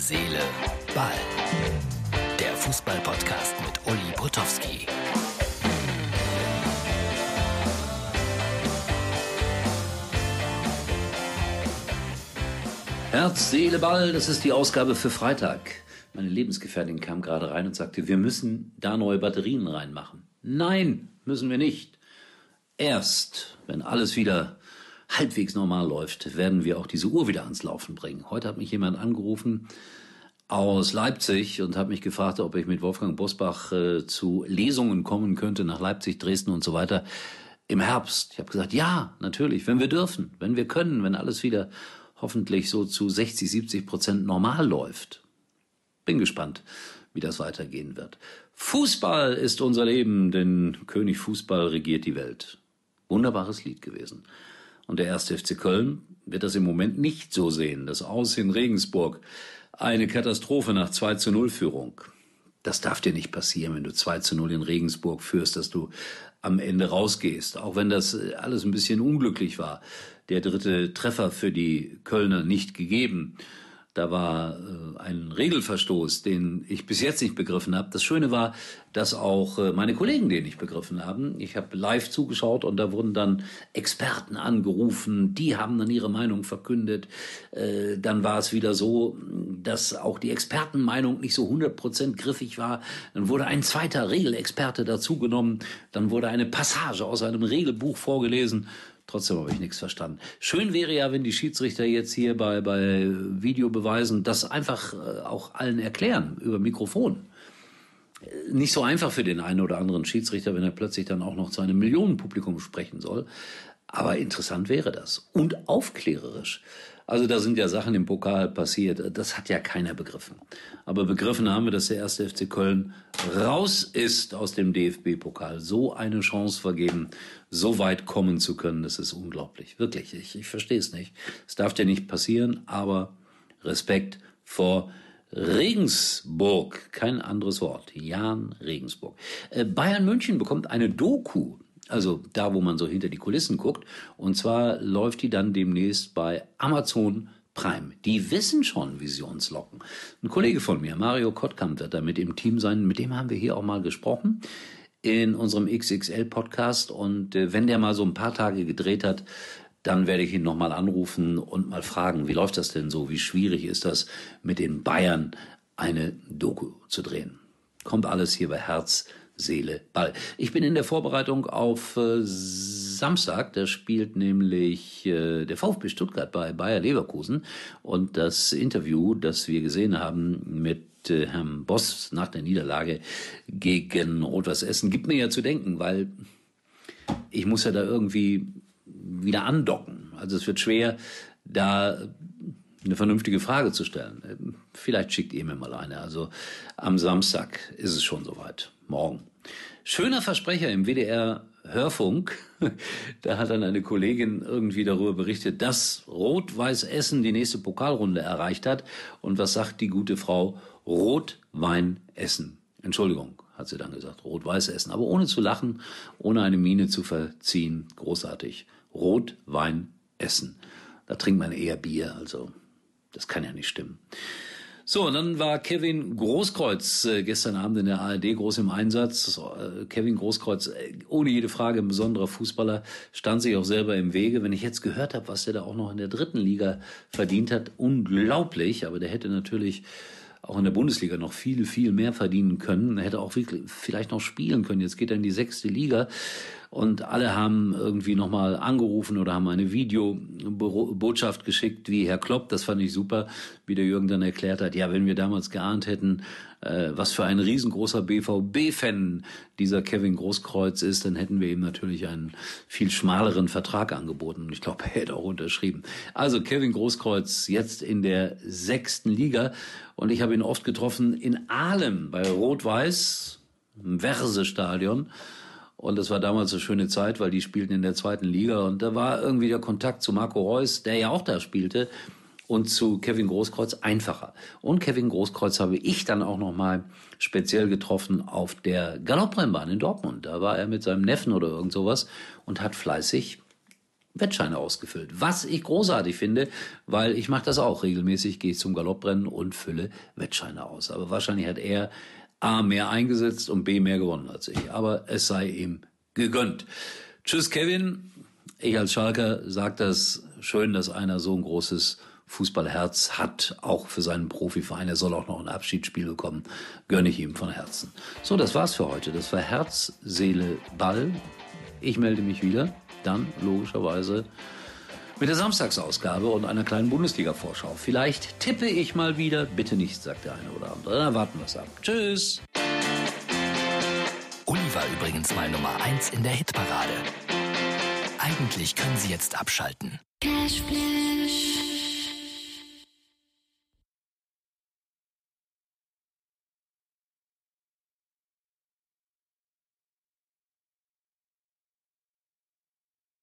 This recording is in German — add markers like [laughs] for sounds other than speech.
Seele, Ball. Der Fußball-Podcast mit Uli Potowski. Herz, Seele, Ball, das ist die Ausgabe für Freitag. Meine Lebensgefährtin kam gerade rein und sagte, wir müssen da neue Batterien reinmachen. Nein, müssen wir nicht. Erst, wenn alles wieder halbwegs normal läuft, werden wir auch diese Uhr wieder ans Laufen bringen. Heute hat mich jemand angerufen aus Leipzig und hat mich gefragt, ob ich mit Wolfgang Bosbach äh, zu Lesungen kommen könnte nach Leipzig, Dresden und so weiter im Herbst. Ich habe gesagt, ja, natürlich, wenn wir dürfen, wenn wir können, wenn alles wieder hoffentlich so zu 60, 70 Prozent normal läuft. Bin gespannt, wie das weitergehen wird. Fußball ist unser Leben, denn König Fußball regiert die Welt. Wunderbares Lied gewesen. Und der erste FC Köln wird das im Moment nicht so sehen. Das Aus in Regensburg. Eine Katastrophe nach 2 zu 0 Führung. Das darf dir nicht passieren, wenn du 2 zu 0 in Regensburg führst, dass du am Ende rausgehst. Auch wenn das alles ein bisschen unglücklich war. Der dritte Treffer für die Kölner nicht gegeben. Da war äh, ein Regelverstoß, den ich bis jetzt nicht begriffen habe. Das Schöne war, dass auch äh, meine Kollegen den nicht begriffen haben. Ich habe live zugeschaut und da wurden dann Experten angerufen, die haben dann ihre Meinung verkündet. Äh, dann war es wieder so, dass auch die Expertenmeinung nicht so 100% griffig war. Dann wurde ein zweiter Regelexperte dazugenommen. Dann wurde eine Passage aus einem Regelbuch vorgelesen. Trotzdem habe ich nichts verstanden. Schön wäre ja, wenn die Schiedsrichter jetzt hier bei, bei Videobeweisen das einfach äh, auch allen erklären über Mikrofon. Nicht so einfach für den einen oder anderen Schiedsrichter, wenn er plötzlich dann auch noch zu einem Millionenpublikum sprechen soll. Aber interessant wäre das. Und aufklärerisch. Also da sind ja Sachen im Pokal passiert. Das hat ja keiner begriffen. Aber begriffen haben wir, dass der erste FC Köln raus ist aus dem DFB-Pokal. So eine Chance vergeben, so weit kommen zu können, das ist unglaublich. Wirklich, ich, ich verstehe es nicht. Es darf ja nicht passieren, aber Respekt vor Regensburg, kein anderes Wort. Jan Regensburg. Äh, Bayern München bekommt eine Doku also da, wo man so hinter die Kulissen guckt. Und zwar läuft die dann demnächst bei Amazon Prime. Die wissen schon, wie sie uns locken. Ein Kollege von mir, Mario Kottkamp, wird da mit im Team sein. Mit dem haben wir hier auch mal gesprochen in unserem XXL-Podcast. Und äh, wenn der mal so ein paar Tage gedreht hat, dann werde ich ihn nochmal anrufen und mal fragen, wie läuft das denn so? Wie schwierig ist das, mit den Bayern eine Doku zu drehen? Kommt alles hier bei Herz Seele, Ball. Ich bin in der Vorbereitung auf äh, Samstag. Da spielt nämlich äh, der VfB Stuttgart bei Bayer Leverkusen. Und das Interview, das wir gesehen haben mit äh, Herrn Boss nach der Niederlage gegen Rot-Weiß Essen, gibt mir ja zu denken, weil ich muss ja da irgendwie wieder andocken. Also es wird schwer, da eine vernünftige Frage zu stellen. Vielleicht schickt ihr mir mal eine. Also am Samstag ist es schon soweit. Morgen. Schöner Versprecher im WDR Hörfunk. [laughs] Da hat dann eine Kollegin irgendwie darüber berichtet, dass Rot-Weiß Essen die nächste Pokalrunde erreicht hat. Und was sagt die gute Frau? Rot-Wein Essen. Entschuldigung, hat sie dann gesagt. Rot-Weiß Essen. Aber ohne zu lachen, ohne eine Miene zu verziehen. Großartig. Rot-Wein Essen. Da trinkt man eher Bier, also das kann ja nicht stimmen. So, und dann war Kevin Großkreuz äh, gestern Abend in der ARD groß im Einsatz. Äh, Kevin Großkreuz, äh, ohne jede Frage ein besonderer Fußballer, stand sich auch selber im Wege. Wenn ich jetzt gehört habe, was der da auch noch in der dritten Liga verdient hat, unglaublich. Aber der hätte natürlich auch in der Bundesliga noch viel, viel mehr verdienen können. Er hätte auch wirklich vielleicht noch spielen können. Jetzt geht er in die sechste Liga und alle haben irgendwie nochmal angerufen oder haben eine Videobotschaft geschickt, wie Herr Klopp, das fand ich super, wie der Jürgen dann erklärt hat, ja, wenn wir damals geahnt hätten, äh, was für ein riesengroßer BVB-Fan dieser Kevin Großkreuz ist, dann hätten wir ihm natürlich einen viel schmaleren Vertrag angeboten. Und ich glaube, er hätte auch unterschrieben. Also Kevin Großkreuz jetzt in der sechsten Liga und ich habe ihn oft getroffen in Ahlem bei Rot-Weiß, im Verse-Stadion. Und das war damals eine schöne Zeit, weil die spielten in der zweiten Liga. Und da war irgendwie der Kontakt zu Marco Reus, der ja auch da spielte, und zu Kevin Großkreuz einfacher. Und Kevin Großkreuz habe ich dann auch nochmal speziell getroffen auf der Galopprennbahn in Dortmund. Da war er mit seinem Neffen oder irgend sowas und hat fleißig Wettscheine ausgefüllt. Was ich großartig finde, weil ich mache das auch regelmäßig, gehe ich zum Galopprennen und fülle Wettscheine aus. Aber wahrscheinlich hat er A mehr eingesetzt und B mehr gewonnen als ich. Aber es sei ihm gegönnt. Tschüss, Kevin. Ich als Schalker sage das schön, dass einer so ein großes Fußballherz hat, auch für seinen Profiverein. Er soll auch noch ein Abschiedsspiel bekommen. Gönne ich ihm von Herzen. So, das war's für heute. Das war Herz, Seele, Ball. Ich melde mich wieder. Dann logischerweise mit der Samstagsausgabe und einer kleinen Bundesliga-Vorschau. Vielleicht tippe ich mal wieder. Bitte nicht, sagt der eine oder andere. Dann warten wir es ab. Tschüss. Uli war übrigens mal Nummer 1 in der Hitparade. Eigentlich können Sie jetzt abschalten. Cashflash.